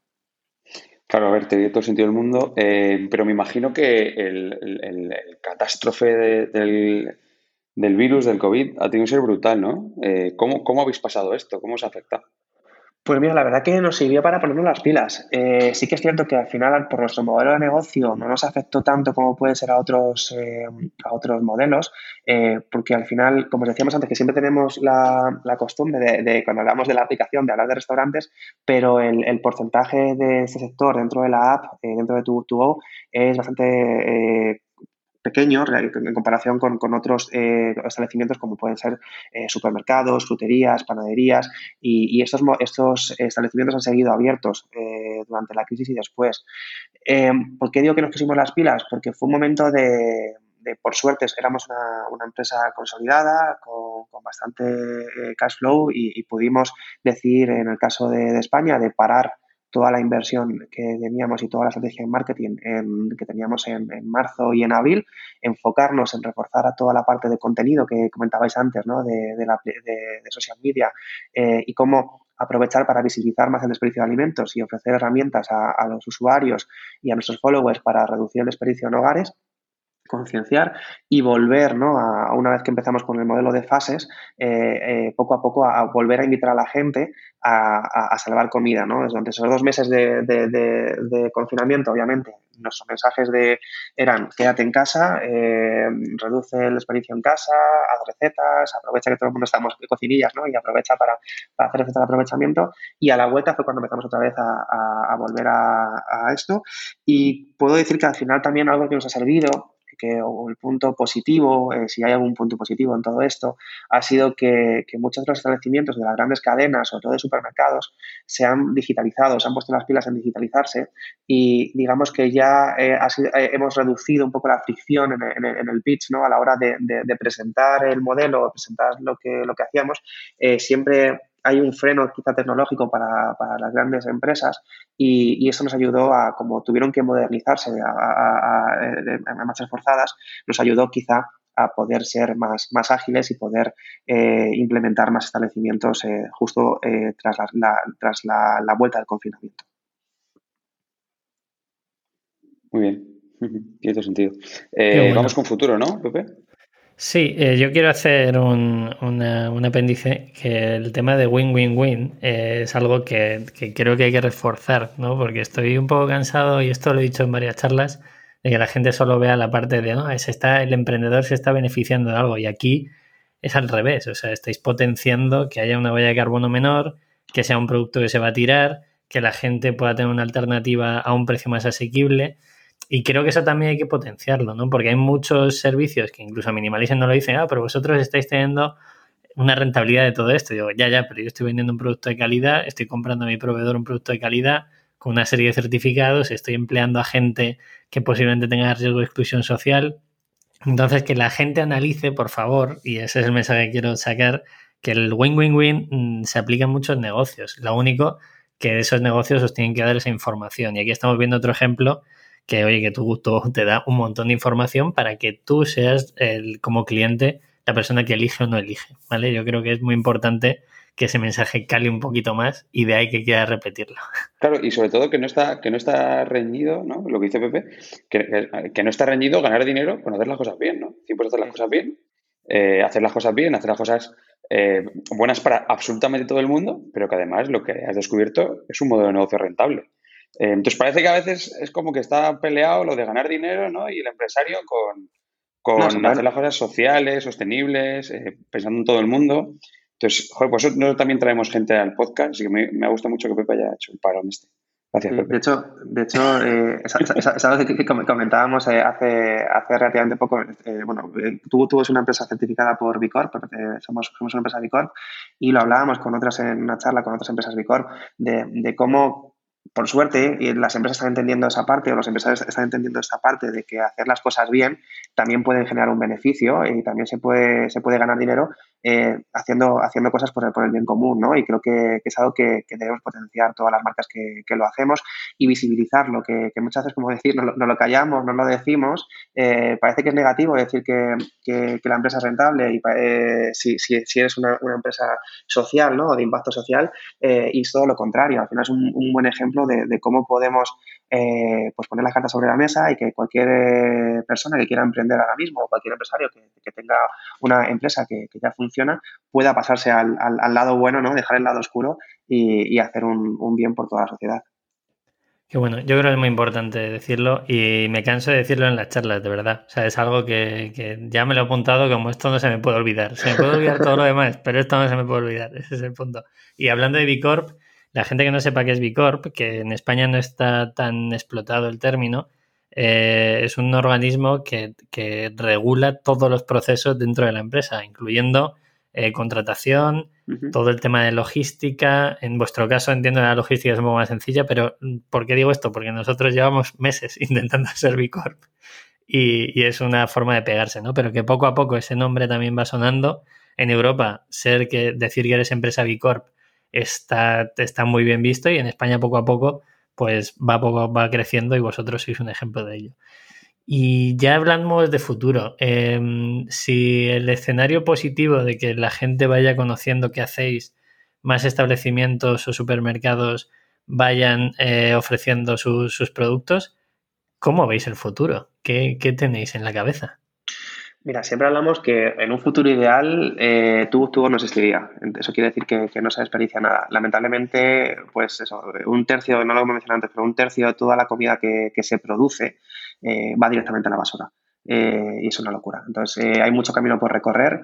Claro, a ver, te dio todo el sentido del mundo, eh, pero me imagino que el, catástrofe del, virus, del COVID, ha tenido que ser brutal, ¿no? Eh, ¿cómo, ¿Cómo habéis pasado esto? ¿Cómo os afecta? Pues mira, la verdad que nos sirvió para ponernos las pilas. Eh, sí que es cierto que al final, por nuestro modelo de negocio, no nos afectó tanto como puede ser a otros, eh, a otros modelos, eh, porque al final, como os decíamos antes, que siempre tenemos la, costumbre de, cuando hablamos de la aplicación, de hablar de restaurantes, pero el, porcentaje de este sector dentro de la app, dentro de tu, tu es bastante pequeño en comparación con, otros eh, establecimientos como pueden ser eh, supermercados, fruterías, panaderías y, estos, estos establecimientos han seguido abiertos eh, durante la crisis y después. ¿Por qué digo que nos pusimos las pilas? Porque fue un momento de, por suerte, éramos una, empresa consolidada con, bastante cash flow y, pudimos decir, en el caso de España, de parar toda la inversión que teníamos y toda la estrategia en marketing que teníamos en, marzo y en abril, enfocarnos en reforzar a toda la parte de contenido que comentabais antes, ¿no? de, de, la, de, social media eh, y cómo aprovechar para visibilizar más el desperdicio de alimentos y ofrecer herramientas a, a los usuarios y a nuestros followers para reducir el desperdicio en hogares concienciar y volver, ¿no? A, una vez que empezamos con el modelo de fases, eh, eh, poco a poco a, volver a invitar a la gente a, salvar comida, ¿no? Esos dos meses de, confinamiento, obviamente, nuestros mensajes de, eran quédate en casa, eh, reduce el desperdicio en casa, haz recetas, aprovecha que todo el mundo estamos en cocinillas, ¿no? Y aprovecha para, hacer recetas de aprovechamiento. Y a la vuelta fue cuando empezamos otra vez a, volver a esto. Y puedo decir que al final también algo que nos ha servido o el punto positivo, eh, si hay algún punto positivo en todo esto, ha sido que, muchos de los establecimientos de las grandes cadenas, sobre todo de supermercados, se han digitalizado, se han puesto las pilas en digitalizarse y digamos que ya eh, eh, hemos reducido un poco la fricción en, el pitch ¿no? a la hora de, presentar el modelo, presentar lo que, lo que hacíamos. siempre hay un freno quizá tecnológico para, las grandes empresas y, eso nos ayudó a, como tuvieron que modernizarse a, a, marchas forzadas, nos ayudó quizá a poder ser más, más ágiles y poder eh, implementar más establecimientos eh, justo eh, tras, la, tras la, vuelta del confinamiento. Muy bien, tiene sentido. Vamos con futuro, ¿no, Pepe? Sí, eh, yo quiero hacer un, apéndice que el tema de win-win-win es algo que, creo que hay que reforzar, ¿no? Porque estoy un poco cansado, y esto lo he dicho en varias charlas, de que la gente solo vea la parte de, no, está, el emprendedor se está beneficiando de algo y aquí es al revés, o sea, estáis potenciando que haya una huella de carbono menor, que sea un producto que se va a tirar, que la gente pueda tener una alternativa a un precio más asequible y creo que eso también hay que potenciarlo, ¿no? Porque hay muchos servicios que incluso Minimalizen no lo dicen, ah, pero vosotros estáis teniendo una rentabilidad de todo esto. Yo, ya, ya, pero yo estoy vendiendo un producto de calidad, estoy comprando a mi proveedor un producto de calidad con una serie de certificados, estoy empleando a gente que posiblemente tenga riesgo de exclusión social. Entonces, que la gente analice, por favor, y ese es el mensaje que quiero sacar, que el win-win-win mm, se aplica en muchos negocios. Lo único que esos negocios os tienen que dar esa información. Y aquí estamos viendo otro ejemplo que oye, que tu gusto te da un montón de información para que tú seas el, como cliente la persona que elige o no elige, ¿vale? Yo creo que es muy importante que ese mensaje cale un poquito más y de ahí que quiera repetirlo. Claro, y sobre todo que no está, que no está reñido, ¿no? Lo que dice Pepe, que, no está reñido ganar dinero con hacer las cosas bien, ¿no? Siempre hacer las cosas bien, eh, hacer las cosas bien, hacer las cosas eh, buenas para absolutamente todo el mundo, pero que además lo que has descubierto es un modelo de negocio rentable. Eh, entonces parece que a veces es como que está peleado lo de ganar dinero, ¿no? Y el empresario con, con hacer las cosas sociales, sostenibles, eh, pensando en todo el mundo. Entonces, joder, pues nosotros también traemos gente al podcast, así que me, me gusta mucho que Pepe haya hecho el paro en este. Gracias, De hecho, de hecho eh, es, algo que, comentábamos eh, hace, hace relativamente poco. Eh, bueno, tú, tú eres una empresa certificada por Bicorp, somos, somos una empresa Bicorp, y lo hablábamos con otras en una charla con otras empresas Bicorp de, de cómo por suerte, y las empresas están entendiendo esa parte o los empresarios están entendiendo esta parte de que hacer las cosas bien también pueden generar un beneficio y también se puede, se puede ganar dinero eh, haciendo, haciendo cosas por el, por el bien común, ¿no? Y creo que, es algo que, debemos potenciar todas las marcas que, lo hacemos y visibilizarlo, que, muchas veces, como decir, no, lo callamos, no lo decimos, eh, parece que es negativo decir que, la empresa es rentable y eh, si, si, si, eres una, empresa social, ¿no? O de impacto social, y es todo lo contrario. Al final es un buen ejemplo de, cómo podemos eh, pues poner las cartas sobre la mesa y que cualquier eh, persona que quiera emprender ahora mismo o cualquier empresario que, tenga una empresa que, ya funciona pueda pasarse al, lado bueno, ¿no? dejar el lado oscuro y, hacer un, bien por toda la sociedad. Qué bueno, yo creo que es muy importante decirlo y me canso de decirlo en las charlas, de verdad. O sea, es algo que, que, ya me lo he apuntado como esto no se me puede olvidar. Se me puede olvidar todo lo demás, pero esto no se me puede olvidar. Ese es el punto. Y hablando de Bicorp, la gente que no sepa qué es B Corp, que en España no está tan explotado el término, eh, es un organismo que, regula todos los procesos dentro de la empresa, incluyendo eh, contratación, todo el tema de logística. En vuestro caso entiendo que la logística es un poco más sencilla, pero ¿por qué digo esto? Porque nosotros llevamos meses intentando ser B Corp y, y, es una forma de pegarse, ¿no? Pero que poco a poco ese nombre también va sonando. En Europa, ser que decir que eres empresa B Corp está, está muy bien visto y en España poco a poco pues va, poco, va creciendo y vosotros sois un ejemplo de ello. Y ya hablamos de futuro. Em, si el escenario positivo de que la gente vaya conociendo qué hacéis, más establecimientos o supermercados vayan eh, ofreciendo sus productos, ¿cómo veis el futuro? ¿Qué, ¿Qué, tenéis en la cabeza? Mira, siempre hablamos que en un futuro ideal eh, tubo tubo no existiría. Eso quiere decir que, no se desperdicia nada. Lamentablemente, pues eso, un tercio, no lo hemos mencionado antes, pero un tercio de toda la comida que, se produce eh, va directamente a la basura. Eh, y es una locura. Entonces, eh, hay mucho camino por recorrer.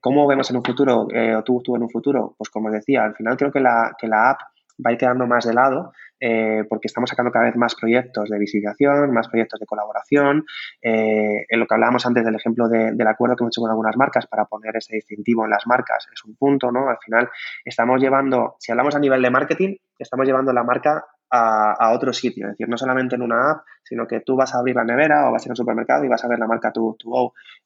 ¿Cómo vemos en un futuro, o tú, tú en un futuro? Pues como decía, al final creo que la, que la app va a ir quedando más de lado eh, porque estamos sacando cada vez más proyectos de visibilización, más proyectos de colaboración. Eh, en lo que hablábamos antes del ejemplo del acuerdo que hemos hecho con algunas marcas para poner ese distintivo en las marcas es un punto, ¿no? Al final estamos llevando, si hablamos a nivel de marketing, estamos llevando la marca a, otro sitio. Es decir, no solamente en una app, sino que tú vas a abrir la nevera o vas a ir al supermercado y vas a ver la marca To,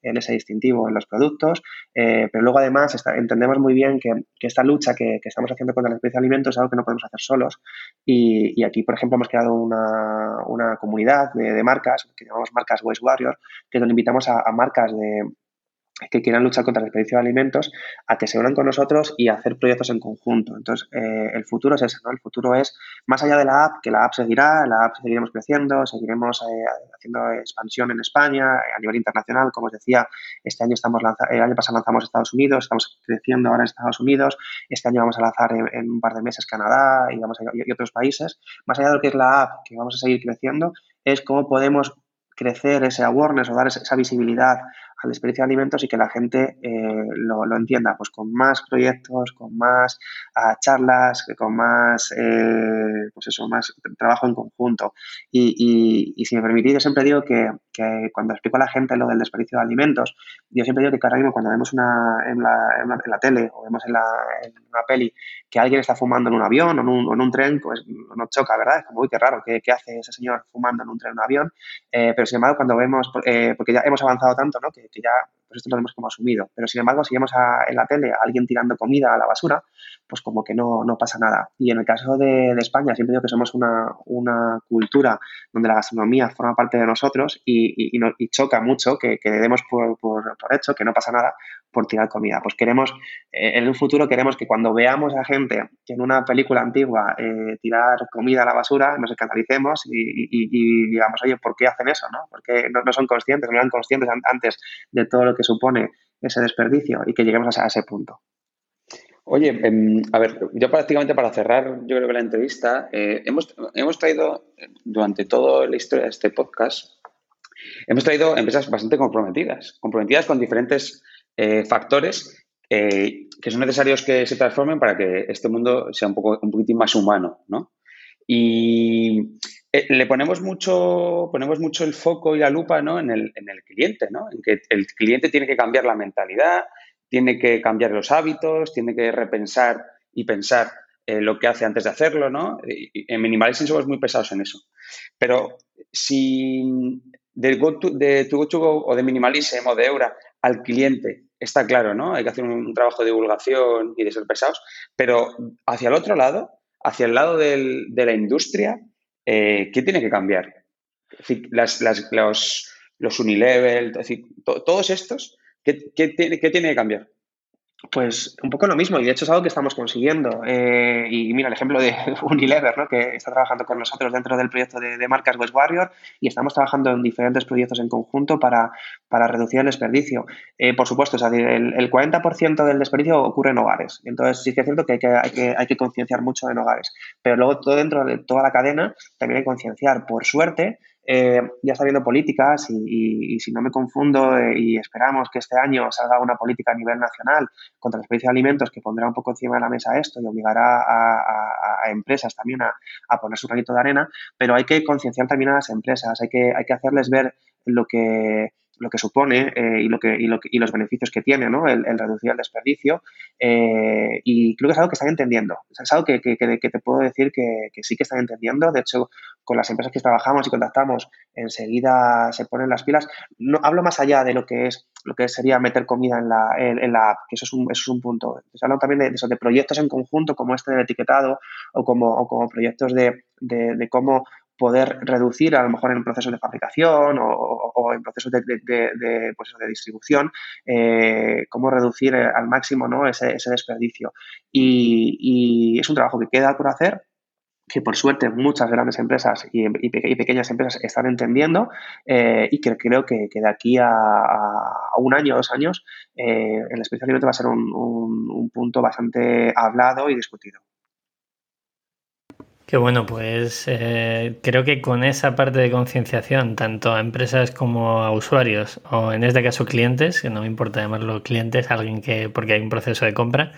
en ese distintivo, en los productos. Eh, pero luego, además, entendemos muy bien que, esta lucha que, estamos haciendo contra la especie de alimentos es algo que no podemos hacer solos. Y, aquí, por ejemplo, hemos creado una, comunidad de, marcas que llamamos marcas Waste Warrior, que donde invitamos a marcas de que quieran luchar contra el desperdicio de alimentos a que se unan con nosotros y hacer proyectos en conjunto. Entonces, eh, el futuro es ese, ¿no? El futuro es, más allá de la app, que la app seguirá, la app seguiremos creciendo, seguiremos eh, haciendo expansión en España, a nivel internacional, como os decía, este año estamos el año pasado lanzamos Estados Unidos, estamos creciendo ahora en Estados Unidos, este año vamos a lanzar en, un par de meses Canadá y, vamos y otros países. Más allá de lo que es la app, que vamos a seguir creciendo, es cómo podemos crecer ese awareness o dar esa visibilidad al desperdicio de alimentos y que la gente eh, lo, entienda, pues con más proyectos, con más ah, charlas, con más, eh, pues eso, más trabajo en conjunto. Y, si me permitís, yo siempre digo que, cuando explico a la gente lo del desperdicio de alimentos, yo siempre digo que ahora mismo cuando vemos una, en, la, en, la, tele o vemos en, la, una peli que alguien está fumando en un avión o en un, en un tren, pues nos choca, ¿verdad? Es como, uy, qué raro, ¿qué, hace ese señor fumando en un tren o un avión? Eh, pero sin embargo, cuando vemos, porque ya hemos avanzado tanto, ¿no? Que, que ya pues esto lo hemos como asumido. Pero sin embargo, si vemos en la tele a alguien tirando comida a la basura, pues como que no, no pasa nada. Y en el caso de, España, siempre digo que somos una, una, cultura donde la gastronomía forma parte de nosotros y, y, choca mucho que, que demos por, por, hecho que no pasa nada por tirar comida. Pues queremos, eh, en un futuro queremos que cuando veamos a gente que en una película antigua eh, tirar comida a la basura, nos escandalicemos y, digamos, oye, ¿por qué hacen eso? ¿no? Porque no, no son conscientes, no eran conscientes antes de todo lo que supone ese desperdicio y que lleguemos a ese punto. Oye, em, a ver, yo prácticamente para cerrar, yo creo que la entrevista, eh, hemos, hemos traído durante toda la historia de este podcast, hemos traído empresas bastante comprometidas, comprometidas con diferentes eh, factores eh, que son necesarios que se transformen para que este mundo sea un, poco, un poquitín más humano, ¿no? Y eh, le ponemos mucho, ponemos mucho el foco y la lupa ¿no? en, el, en el cliente, ¿no? en que el cliente tiene que cambiar la mentalidad, tiene que cambiar los hábitos, tiene que repensar y pensar eh, lo que hace antes de hacerlo, ¿no? en Minimalism somos muy pesados en eso. Pero si de, go to, de to Go o de Minimalism o de Eura al cliente está claro, ¿no? Hay que hacer un, trabajo de divulgación y de ser pesados, pero hacia el otro lado, hacia el lado del, de la industria, eh, ¿qué tiene que cambiar? las, las, los, los Unilevel, es todos estos, ¿qué, qué, tiene, ¿qué tiene que cambiar? Pues un poco lo mismo, y de hecho es algo que estamos consiguiendo. Eh, y mira el ejemplo de Unilever, ¿no? que está trabajando con nosotros dentro del proyecto de, de, marcas West Warrior y estamos trabajando en diferentes proyectos en conjunto para, para reducir el desperdicio. Eh, por supuesto, es decir, el, el, 40% del desperdicio ocurre en hogares. Entonces sí que es cierto que hay que, hay que, hay que concienciar mucho en hogares. Pero luego todo dentro de toda la cadena también hay que concienciar. Por suerte, eh, ya está habiendo políticas y, y, y si no me confundo eh, y esperamos que este año salga una política a nivel nacional contra el desperdicio de alimentos que pondrá un poco encima de la mesa esto y obligará a empresas también a, a, poner su granito de arena, pero hay que concienciar también a las empresas, hay que, hay que hacerles ver lo que lo que supone eh, y, lo que, y, lo y, los beneficios que tiene ¿no? el, reducir el desperdicio. Eh, y creo que es algo que están entendiendo. Es algo que, que, que te puedo decir que, sí que están entendiendo. De hecho, con las empresas que trabajamos y contactamos, enseguida se ponen las pilas. No, hablo más allá de lo que es lo que sería meter comida en la, en, la app, que eso es un, eso es un punto. Hablo también de, eso, de proyectos en conjunto como este del etiquetado o como, o como proyectos de, de, de cómo poder reducir a lo mejor en procesos de fabricación o, o en procesos de, de, de, pues de distribución, eh, cómo reducir al máximo ¿no? ese, desperdicio. Y, es un trabajo que queda por hacer, que por suerte muchas grandes empresas y, pequeñas empresas están entendiendo eh, y que creo que, que de aquí a, un año o dos años eh, el especialmente va a ser un, un punto bastante hablado y discutido. Qué bueno, pues eh, creo que con esa parte de concienciación, tanto a empresas como a usuarios, o en este caso clientes, que no me importa llamarlo clientes, alguien que, porque hay un proceso de compra,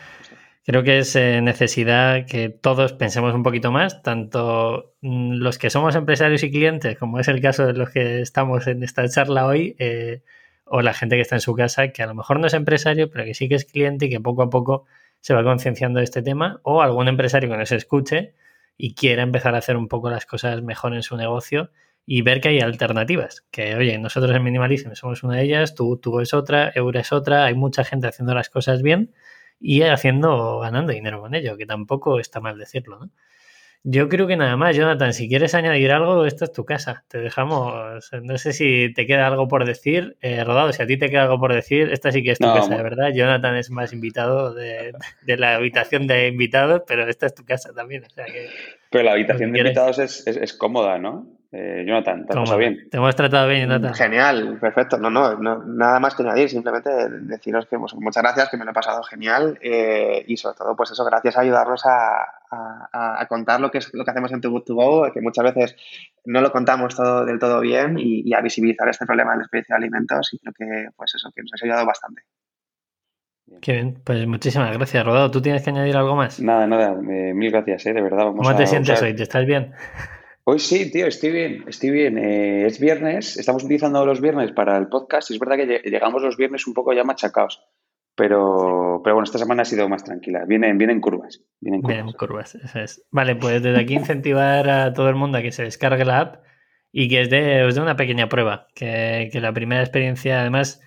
creo que es eh, necesidad que todos pensemos un poquito más, tanto mm, los que somos empresarios y clientes, como es el caso de los que estamos en esta charla hoy, eh, o la gente que está en su casa, que a lo mejor no es empresario, pero que sí que es cliente y que poco a poco se va concienciando de este tema, o algún empresario que nos escuche y quiera empezar a hacer un poco las cosas mejor en su negocio y ver que hay alternativas. Que, oye, nosotros en Minimalism somos una de ellas, tú, tú es otra, Eura es otra, hay mucha gente haciendo las cosas bien y haciendo, ganando dinero con ello, que tampoco está mal decirlo, ¿no? Yo creo que nada más, Jonathan, si quieres añadir algo, esta es tu casa. Te dejamos, no sé si te queda algo por decir. Eh, Rodado, si a ti te queda algo por decir, esta sí que es tu no, casa, de verdad. Jonathan es más invitado de, de, la habitación de invitados, pero esta es tu casa también. O sea que, pero la habitación de invitados es, es, es cómoda, ¿no? Eh, Jonathan, ¿te has pasado bien? Te hemos tratado bien, Jonathan. Genial, perfecto. No, no, no, nada más que añadir, simplemente deciros que pues, muchas gracias, que me lo he pasado genial eh, y sobre todo, pues eso, gracias a ayudarnos a, a, a, contar lo que es lo que hacemos en Too Good To Go, que muchas veces no lo contamos todo del todo bien y, y a visibilizar este problema del desperdicio de alimentos y creo que, pues eso, que nos ha ayudado bastante. Qué bien, pues muchísimas gracias, Rodado. ¿Tú tienes que añadir algo más? Nada, nada, eh, mil gracias, eh, de verdad. Vamos ¿Cómo te sientes usar... hoy? ¿Te estás bien? Hoy sí, tío, estoy bien, estoy bien. Eh, es viernes, estamos utilizando los viernes para el podcast y es verdad que llegamos los viernes un poco ya machacados. Pero, pero bueno, esta semana ha sido más tranquila. Vienen, vienen curvas. Vienen curvas. Vienen curvas, eso es. Vale, pues desde aquí incentivar a todo el mundo a que se descargue la app y que os dé, os dé una pequeña prueba. Que, que la primera experiencia, además,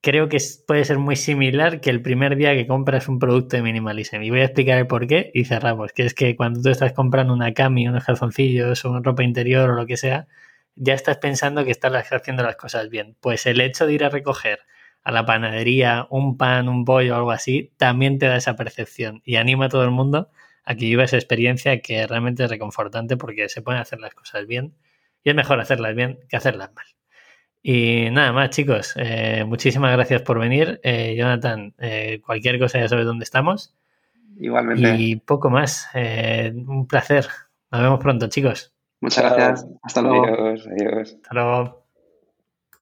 creo que puede ser muy similar que el primer día que compras un producto de minimalism. Y voy a explicar el por qué y cerramos. Que es que cuando tú estás comprando una cami, unos calzoncillos, una ropa interior o lo que sea, ya estás pensando que estás haciendo las cosas bien. Pues el hecho de ir a recoger a la panadería un pan, un pollo o algo así, también te da esa percepción y anima a todo el mundo a que viva esa experiencia que realmente es reconfortante porque se pueden hacer las cosas bien y es mejor hacerlas bien que hacerlas mal. Y nada más, chicos. Eh, muchísimas gracias por venir. Eh, Jonathan, eh, cualquier cosa ya sabes dónde estamos. Igualmente. Y poco más. Eh, un placer. Nos vemos pronto, chicos. Muchas gracias. Hasta luego. Adiós, adiós. Hasta luego.